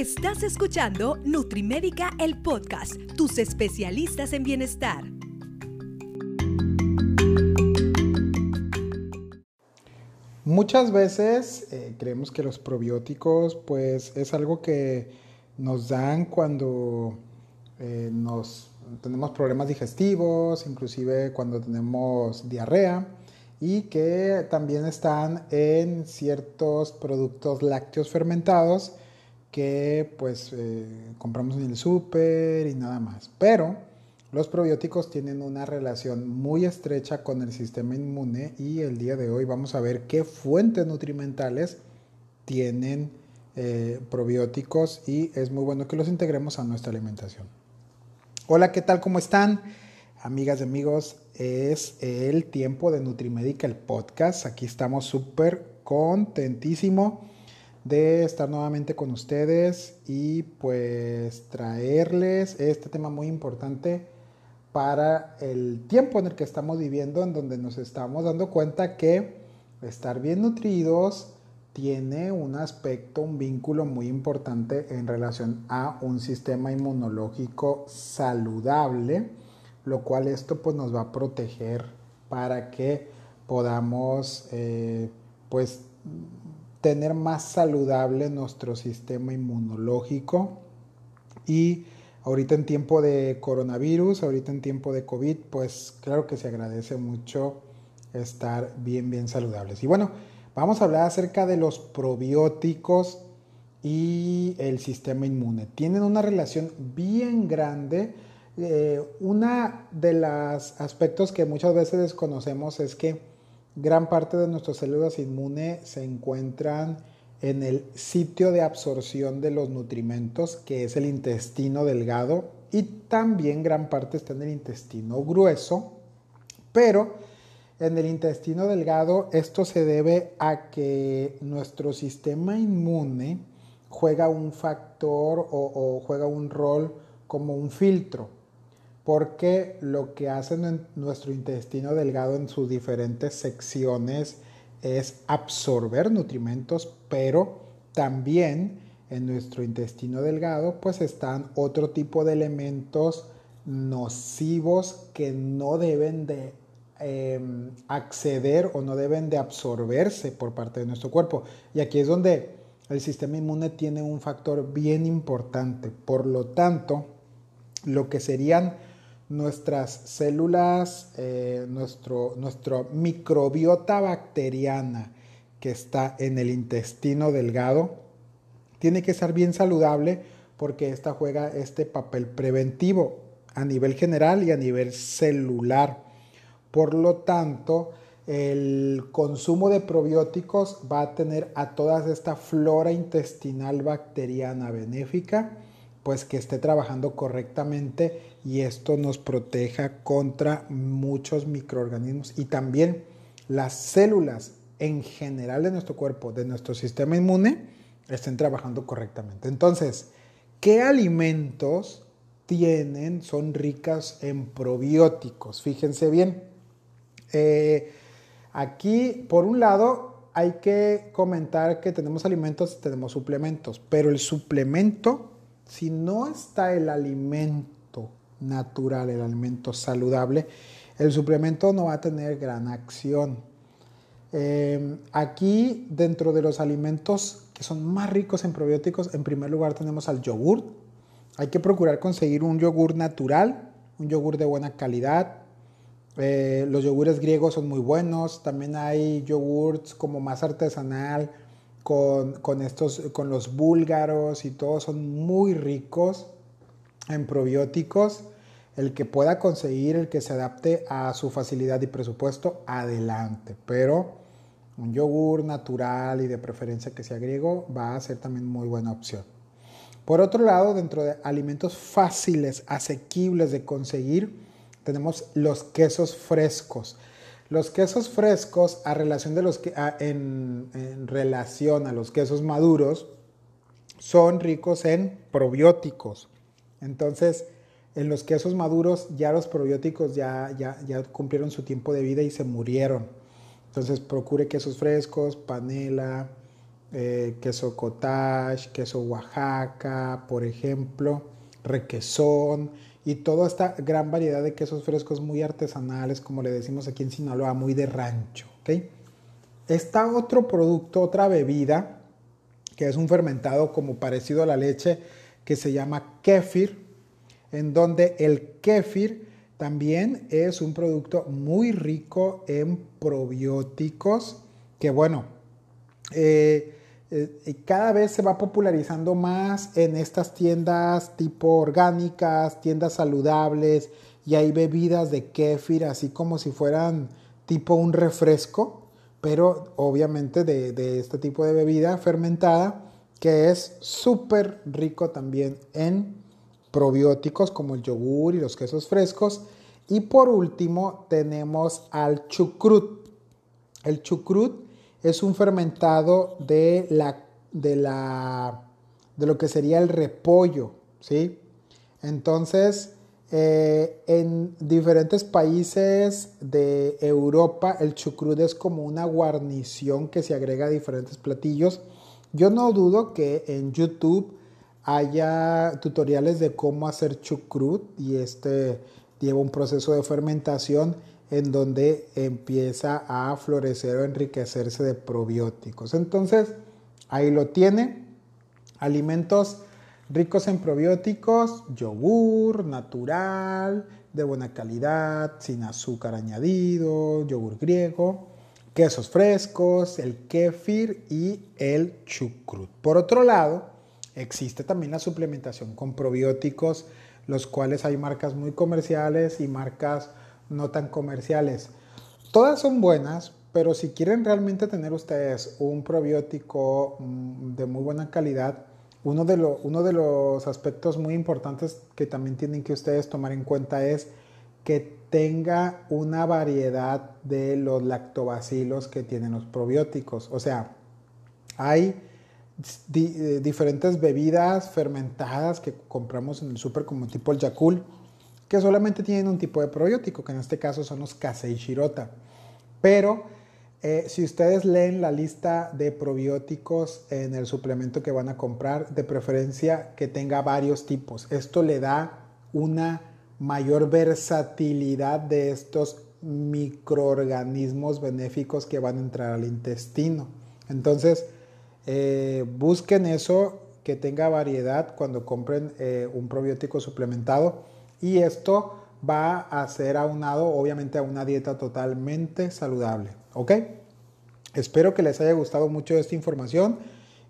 Estás escuchando Nutrimédica, el podcast, tus especialistas en bienestar. Muchas veces eh, creemos que los probióticos pues es algo que nos dan cuando eh, nos tenemos problemas digestivos, inclusive cuando tenemos diarrea y que también están en ciertos productos lácteos fermentados que pues eh, compramos en el súper y nada más. Pero los probióticos tienen una relación muy estrecha con el sistema inmune y el día de hoy vamos a ver qué fuentes nutrimentales tienen eh, probióticos y es muy bueno que los integremos a nuestra alimentación. Hola, ¿qué tal? ¿Cómo están? Amigas y amigos, es el tiempo de Nutrimedica, el podcast. Aquí estamos súper contentísimo de estar nuevamente con ustedes y pues traerles este tema muy importante para el tiempo en el que estamos viviendo, en donde nos estamos dando cuenta que estar bien nutridos tiene un aspecto, un vínculo muy importante en relación a un sistema inmunológico saludable lo cual esto pues nos va a proteger para que podamos eh, pues tener más saludable nuestro sistema inmunológico y ahorita en tiempo de coronavirus, ahorita en tiempo de COVID, pues claro que se agradece mucho estar bien, bien saludables. Y bueno, vamos a hablar acerca de los probióticos y el sistema inmune. Tienen una relación bien grande eh, una de los aspectos que muchas veces desconocemos es que gran parte de nuestras células inmunes se encuentran en el sitio de absorción de los nutrimentos, que es el intestino delgado, y también gran parte está en el intestino grueso, pero en el intestino delgado esto se debe a que nuestro sistema inmune juega un factor o juega un rol como un filtro porque lo que hace nuestro intestino delgado en sus diferentes secciones es absorber nutrimentos, pero también en nuestro intestino delgado pues están otro tipo de elementos nocivos que no deben de em, acceder o no deben de absorberse por parte de nuestro cuerpo. Y aquí es donde el sistema inmune tiene un factor bien importante. Por lo tanto, lo que serían nuestras células, eh, nuestro, nuestro microbiota bacteriana que está en el intestino delgado, tiene que ser bien saludable porque esta juega este papel preventivo a nivel general y a nivel celular. Por lo tanto, el consumo de probióticos va a tener a toda esta flora intestinal bacteriana benéfica pues que esté trabajando correctamente y esto nos proteja contra muchos microorganismos y también las células en general de nuestro cuerpo, de nuestro sistema inmune, estén trabajando correctamente. Entonces, ¿qué alimentos tienen, son ricas en probióticos? Fíjense bien. Eh, aquí, por un lado, hay que comentar que tenemos alimentos, tenemos suplementos, pero el suplemento si no está el alimento natural, el alimento saludable, el suplemento no va a tener gran acción. Em, aquí, dentro de los alimentos que son más ricos en probióticos, en primer lugar tenemos al yogur. Hay que procurar conseguir un yogur natural, un yogur de buena calidad. Eh, los yogures griegos son muy buenos. También hay yogurts como más artesanal, con, estos, con los búlgaros y todos son muy ricos en probióticos. El que pueda conseguir, el que se adapte a su facilidad y presupuesto, adelante. Pero un yogur natural y de preferencia que sea griego va a ser también muy buena opción. Por otro lado, dentro de alimentos fáciles, asequibles de conseguir, tenemos los quesos frescos. Los quesos frescos, a relación de los que, en, relación a los quesos maduros, son ricos en probióticos. Entonces, en los quesos maduros ya los probióticos ya, ya, ya cumplieron su tiempo de vida y se murieron. Entonces, procure quesos frescos, panela, eh, queso cottage, queso Oaxaca, por ejemplo, requesón y toda esta gran variedad de quesos frescos muy artesanales, como le decimos aquí en Sinaloa, muy de rancho. ¿okay? Está otro producto, otra bebida, que es un fermentado como parecido a la leche, que se llama kefir, en donde el kefir también es un producto muy rico en probióticos, que bueno, eh, eh, cada vez se va popularizando más en estas tiendas tipo orgánicas, tiendas saludables, y hay bebidas de kéfir, así como si fueran tipo un refresco, pero obviamente de, de este tipo de bebida fermentada, que es súper rico también en probióticos como el yogur y los quesos frescos. Y por último tenemos al chucrut. El chucrut es un fermentado de, la, de, la, de lo que sería el repollo, ¿sí? Entonces, eh, en diferentes países de Europa, el chucrut es como una guarnición que se agrega a diferentes platillos. Yo no dudo que en YouTube haya tutoriales de cómo hacer chucrut y este lleva un proceso de fermentación en donde empieza a florecer o enriquecerse de probióticos. Entonces, ahí lo tiene. Alimentos ricos en probióticos, yogur natural, de buena calidad, sin azúcar añadido, yogur griego, quesos frescos, el kéfir y el chucrut. Por otro lado, existe también la suplementación con probióticos, los cuales hay marcas muy comerciales y marcas no tan comerciales. Todas son buenas, pero si quieren realmente tener ustedes un probiótico mm, de muy buena calidad, uno de, uno de los aspectos muy importantes que también tienen que ustedes tomar en cuenta es que tenga una variedad de los lactobacilos que tienen los probióticos. O sea, hay eh, diferentes bebidas fermentadas que compramos en el súper como tipo el Yakul que solamente tienen un tipo de probiótico, que en este caso son los Kasei Shirota. Pero eh, si ustedes leen la lista de probióticos en el suplemento que van a comprar, de preferencia que tenga varios tipos. Esto le da una mayor versatilidad de estos microorganismos benéficos que van a entrar al intestino. Entonces, eh, busquen eso, que tenga variedad cuando compren eh, un probiótico suplementado y esto va a ser aunado obviamente a una dieta totalmente saludable. ¿Ok? Espero que les haya gustado mucho esta información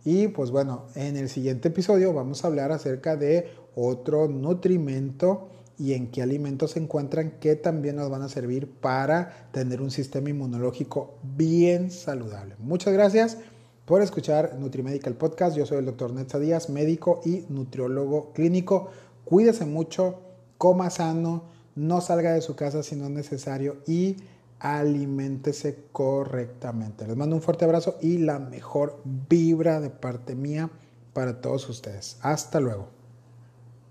y pues bueno, en el siguiente episodio vamos a hablar acerca de otro nutrimento y en qué alimentos se encuentran que también nos van a servir para tener un sistema inmunológico bien saludable. Muchas gracias por escuchar NutriMedical Podcast. Yo soy el doctor Netza Díaz, médico y nutriólogo clínico. Cuídese mucho coma sano, no salga de su casa si no es necesario y aliméntese correctamente. Les mando un fuerte abrazo y la mejor vibra de parte mía para todos ustedes. Hasta luego.